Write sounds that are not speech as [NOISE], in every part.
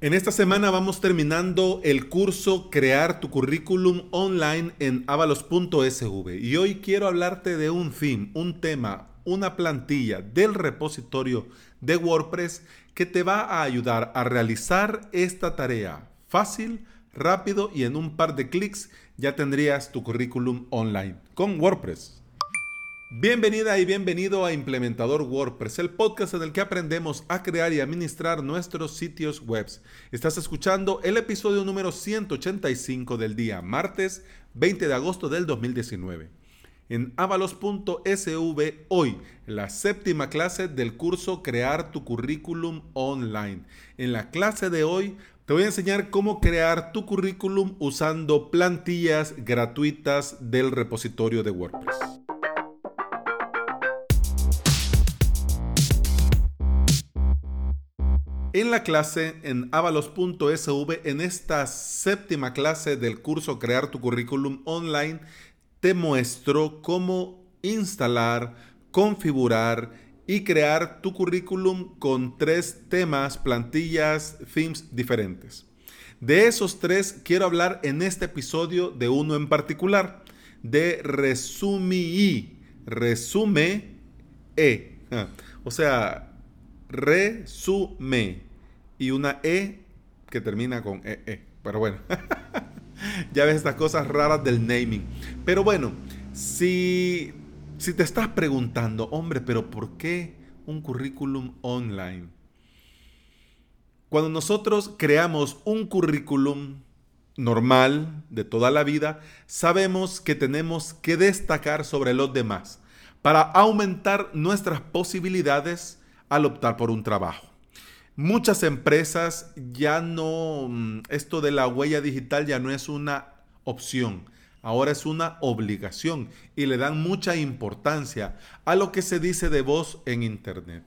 En esta semana vamos terminando el curso Crear tu currículum online en avalos.sv y hoy quiero hablarte de un theme, un tema, una plantilla del repositorio de WordPress que te va a ayudar a realizar esta tarea fácil, rápido y en un par de clics ya tendrías tu currículum online con WordPress. Bienvenida y bienvenido a Implementador WordPress, el podcast en el que aprendemos a crear y administrar nuestros sitios web. Estás escuchando el episodio número 185 del día martes 20 de agosto del 2019. En avalos.sv hoy, la séptima clase del curso Crear tu currículum online. En la clase de hoy te voy a enseñar cómo crear tu currículum usando plantillas gratuitas del repositorio de WordPress. En la clase en avalos.sv, en esta séptima clase del curso Crear tu currículum online, te muestro cómo instalar, configurar y crear tu currículum con tres temas, plantillas, themes diferentes. De esos tres quiero hablar en este episodio de uno en particular, de Resumi, Resume E. O sea, resume y una E que termina con EE. E. Pero bueno, [LAUGHS] ya ves estas cosas raras del naming. Pero bueno, si, si te estás preguntando, hombre, pero ¿por qué un currículum online? Cuando nosotros creamos un currículum normal de toda la vida, sabemos que tenemos que destacar sobre los demás para aumentar nuestras posibilidades al optar por un trabajo. Muchas empresas ya no, mm, esto de la huella digital ya no es una opción, ahora es una obligación y le dan mucha importancia a lo que se dice de vos en Internet.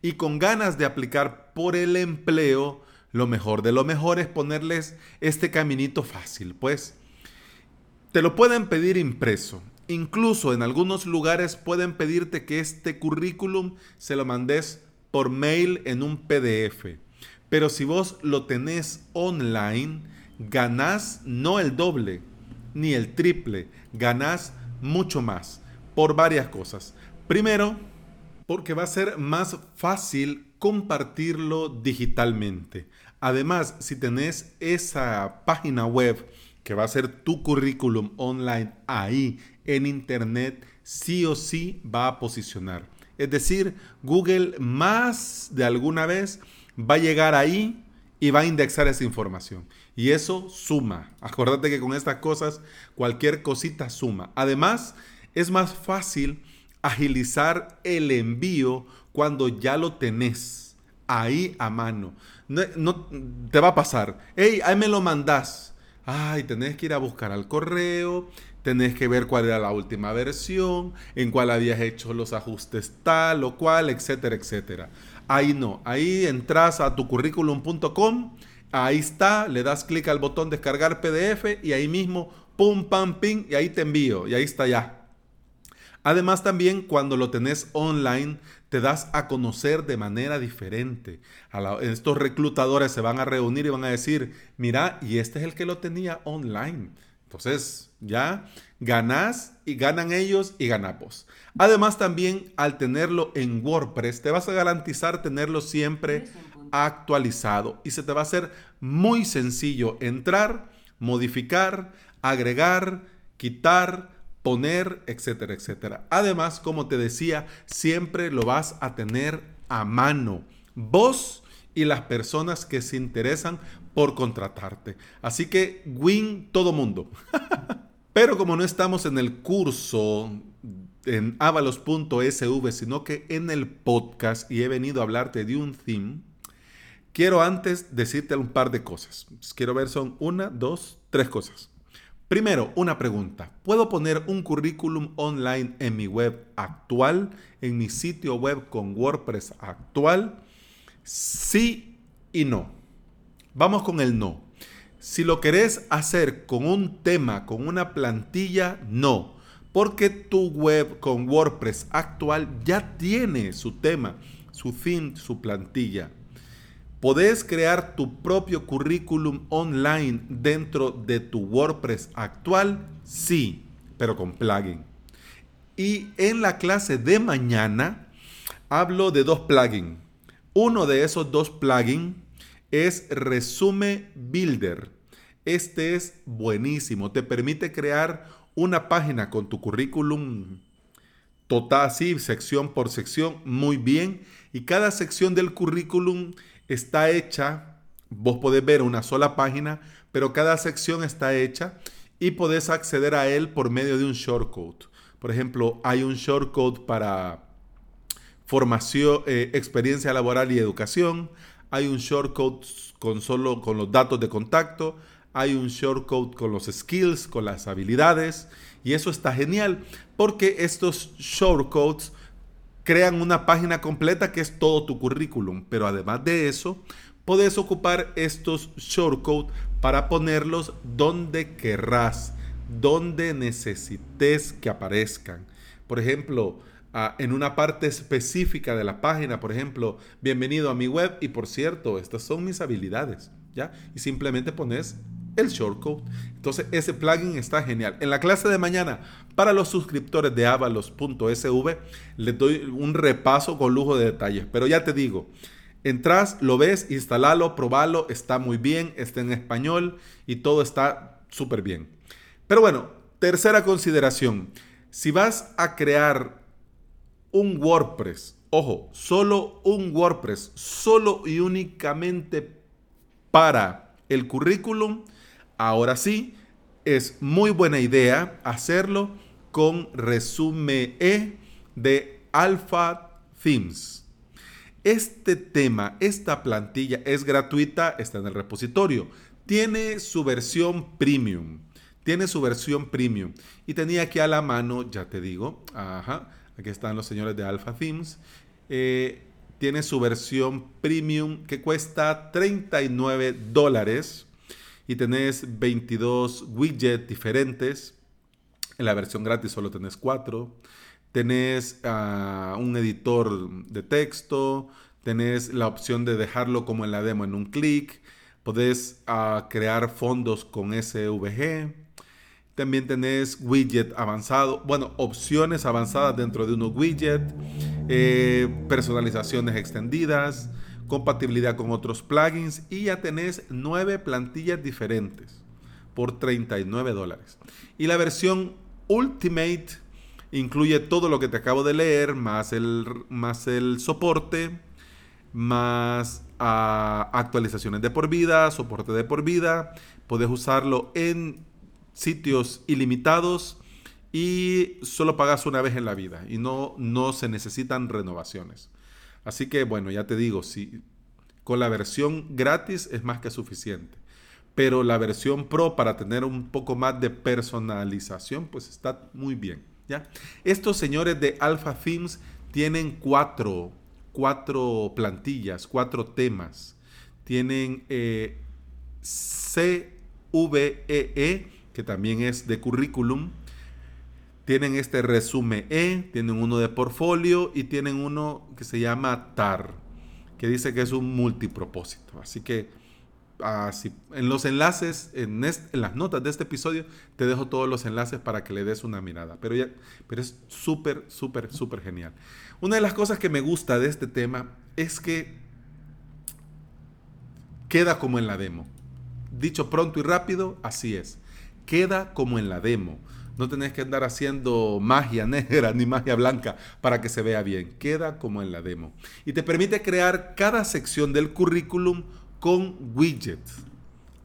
Y con ganas de aplicar por el empleo, lo mejor de lo mejor es ponerles este caminito fácil, pues te lo pueden pedir impreso Incluso en algunos lugares pueden pedirte que este currículum se lo mandes por mail en un PDF. Pero si vos lo tenés online, ganás no el doble ni el triple, ganás mucho más por varias cosas. Primero, porque va a ser más fácil compartirlo digitalmente. Además, si tenés esa página web que va a ser tu currículum online ahí en Internet, sí o sí va a posicionar. Es decir, Google más de alguna vez va a llegar ahí y va a indexar esa información. Y eso suma. Acuérdate que con estas cosas cualquier cosita suma. Además, es más fácil agilizar el envío cuando ya lo tenés ahí a mano. No, te va a pasar. Hey, ahí me lo mandás ay, tenés que ir a buscar al correo, tenés que ver cuál era la última versión, en cuál habías hecho los ajustes tal o cual, etcétera, etcétera. Ahí no, ahí entras a tu currículum.com, ahí está, le das clic al botón descargar PDF y ahí mismo, pum, pam, ping, y ahí te envío, y ahí está ya. Además también cuando lo tenés online te das a conocer de manera diferente. estos reclutadores se van a reunir y van a decir, mira, y este es el que lo tenía online. Entonces ya ganás y ganan ellos y ganamos. Además también al tenerlo en WordPress te vas a garantizar tenerlo siempre actualizado y se te va a hacer muy sencillo entrar, modificar, agregar, quitar, poner, etcétera, etcétera. Además, como te decía, siempre lo vas a tener a mano. Vos y las personas que se interesan por contratarte. Así que win todo mundo. [LAUGHS] Pero como no estamos en el curso en avalos.sv, sino que en el podcast y he venido a hablarte de un theme, quiero antes decirte un par de cosas. Quiero ver, son una, dos, tres cosas. Primero, una pregunta. ¿Puedo poner un currículum online en mi web actual, en mi sitio web con WordPress actual? Sí y no. Vamos con el no. Si lo querés hacer con un tema, con una plantilla, no. Porque tu web con WordPress actual ya tiene su tema, su theme, su plantilla. ¿Podés crear tu propio currículum online dentro de tu WordPress actual? Sí, pero con plugin. Y en la clase de mañana hablo de dos plugins. Uno de esos dos plugins es Resume Builder. Este es buenísimo. Te permite crear una página con tu currículum total, así, sección por sección, muy bien. Y cada sección del currículum está hecha, vos podés ver una sola página, pero cada sección está hecha y podés acceder a él por medio de un shortcode. Por ejemplo, hay un shortcode para formación, eh, experiencia laboral y educación. Hay un shortcode con solo con los datos de contacto. Hay un shortcode con los skills, con las habilidades. Y eso está genial porque estos shortcodes crean una página completa que es todo tu currículum. Pero además de eso, puedes ocupar estos shortcodes para ponerlos donde querrás donde necesites que aparezcan. Por ejemplo, ah, en una parte específica de la página, por ejemplo, bienvenido a mi web y por cierto, estas son mis habilidades, ¿ya? Y simplemente pones el shortcode. Entonces, ese plugin está genial. En la clase de mañana, para los suscriptores de avalos.sv, les doy un repaso con lujo de detalles. Pero ya te digo, entras, lo ves, instalalo, probalo, está muy bien, está en español y todo está súper bien. Pero bueno, tercera consideración. Si vas a crear un WordPress, ojo, solo un WordPress, solo y únicamente para el currículum, ahora sí, es muy buena idea hacerlo con resumen E de Alpha Themes. Este tema, esta plantilla es gratuita, está en el repositorio. Tiene su versión premium. Tiene su versión premium. Y tenía aquí a la mano, ya te digo, ajá, aquí están los señores de Alpha Themes. Eh, tiene su versión premium que cuesta 39 dólares y tenés 22 widgets diferentes. En la versión gratis solo tenés 4. Tenés ah, un editor de texto. Tenés la opción de dejarlo como en la demo en un clic. Podés ah, crear fondos con SVG. También tenés widget avanzado, bueno, opciones avanzadas dentro de unos widgets, eh, personalizaciones extendidas, compatibilidad con otros plugins y ya tenés nueve plantillas diferentes por 39 dólares. Y la versión Ultimate incluye todo lo que te acabo de leer, más el, más el soporte, más ah, actualizaciones de por vida, soporte de por vida. Puedes usarlo en sitios ilimitados y solo pagas una vez en la vida y no, no se necesitan renovaciones. Así que bueno, ya te digo, si con la versión gratis es más que suficiente. Pero la versión Pro para tener un poco más de personalización, pues está muy bien. ¿ya? Estos señores de Alpha Themes tienen cuatro, cuatro plantillas, cuatro temas. Tienen eh, CVEE, que también es de currículum. Tienen este resumen E, tienen uno de portfolio y tienen uno que se llama TAR, que dice que es un multipropósito. Así que así, en los enlaces, en, las notas de este episodio, te dejo todos los enlaces para que le des una mirada. Pero, ya, pero es súper, súper, súper genial. Una de las cosas que me gusta de este tema es que queda como en la demo. Dicho pronto y rápido, así es queda como en la demo. No tenés que andar haciendo magia [LAUGHS] negra ni magia blanca para que se vea bien. Queda como en la demo. Y te permite crear cada sección del currículum con widget.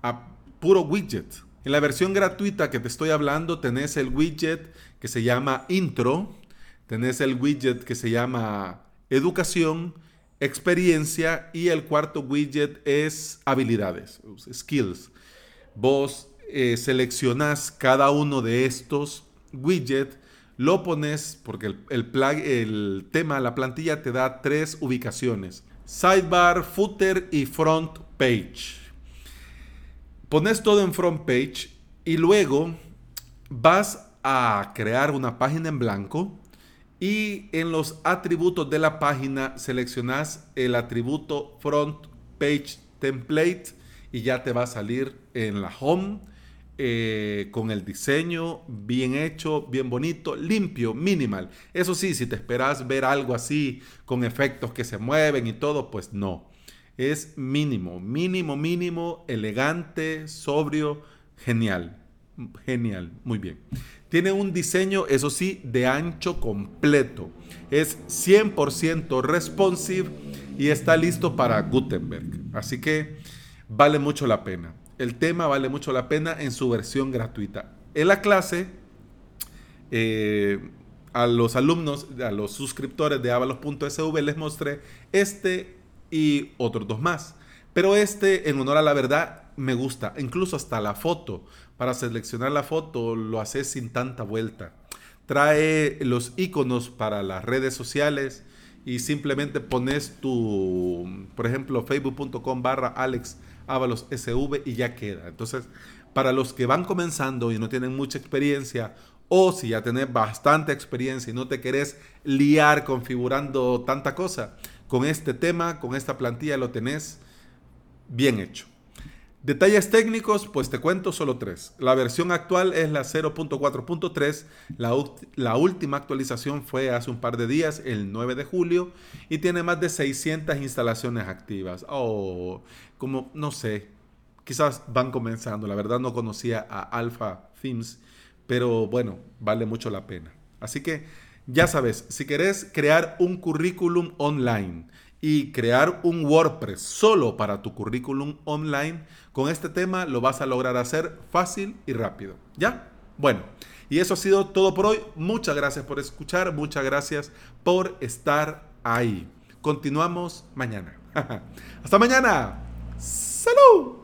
A puro widget. En la versión gratuita que te estoy hablando tenés el widget que se llama intro. Tenés el widget que se llama educación, experiencia y el cuarto widget es habilidades, skills. Vos eh, seleccionas cada uno de estos widgets, lo pones, porque el, el, el tema, la plantilla te da tres ubicaciones. Sidebar, footer y front page. Pones todo en front page y luego vas a crear una página en blanco y en los atributos de la página seleccionas el atributo front Page Template y ya te va a salir en la home eh, con el diseño bien hecho, bien bonito, limpio, minimal. Eso sí, si te esperas ver algo así con efectos que se mueven y todo, pues no. Es mínimo, mínimo, mínimo, elegante, sobrio, genial. Genial, muy bien. Tiene un diseño, eso sí, de ancho completo. Es 100% responsive y está listo para Gutenberg. Así que vale mucho la pena. El tema vale mucho la pena en su versión gratuita. En la clase, eh, a los alumnos, a los suscriptores de avalos.sv les mostré este y otros dos más. Pero este, en honor a la verdad, me gusta. Incluso hasta la foto. Para seleccionar la foto lo haces sin tanta vuelta. Trae los iconos para las redes sociales y simplemente pones tu, por ejemplo, facebook.com barra Alex SV y ya queda. Entonces, para los que van comenzando y no tienen mucha experiencia, o si ya tenés bastante experiencia y no te querés liar configurando tanta cosa, con este tema, con esta plantilla lo tenés bien hecho. Detalles técnicos, pues te cuento solo tres. La versión actual es la 0.4.3. La, última actualización fue hace un par de días, el 9 de julio, y tiene más de 600 instalaciones activas. O como, no sé, quizás van comenzando. La verdad no conocía a Alpha Themes, pero bueno, vale mucho la pena. Así que ya sabes, si querés crear un currículum online, y crear un WordPress solo para tu currículum online, con este tema lo vas a lograr hacer fácil y rápido. ¿Ya? Bueno, y eso ha sido todo por hoy. Muchas gracias por escuchar, muchas gracias por estar ahí. Continuamos mañana. [LAUGHS] Hasta mañana. Salud.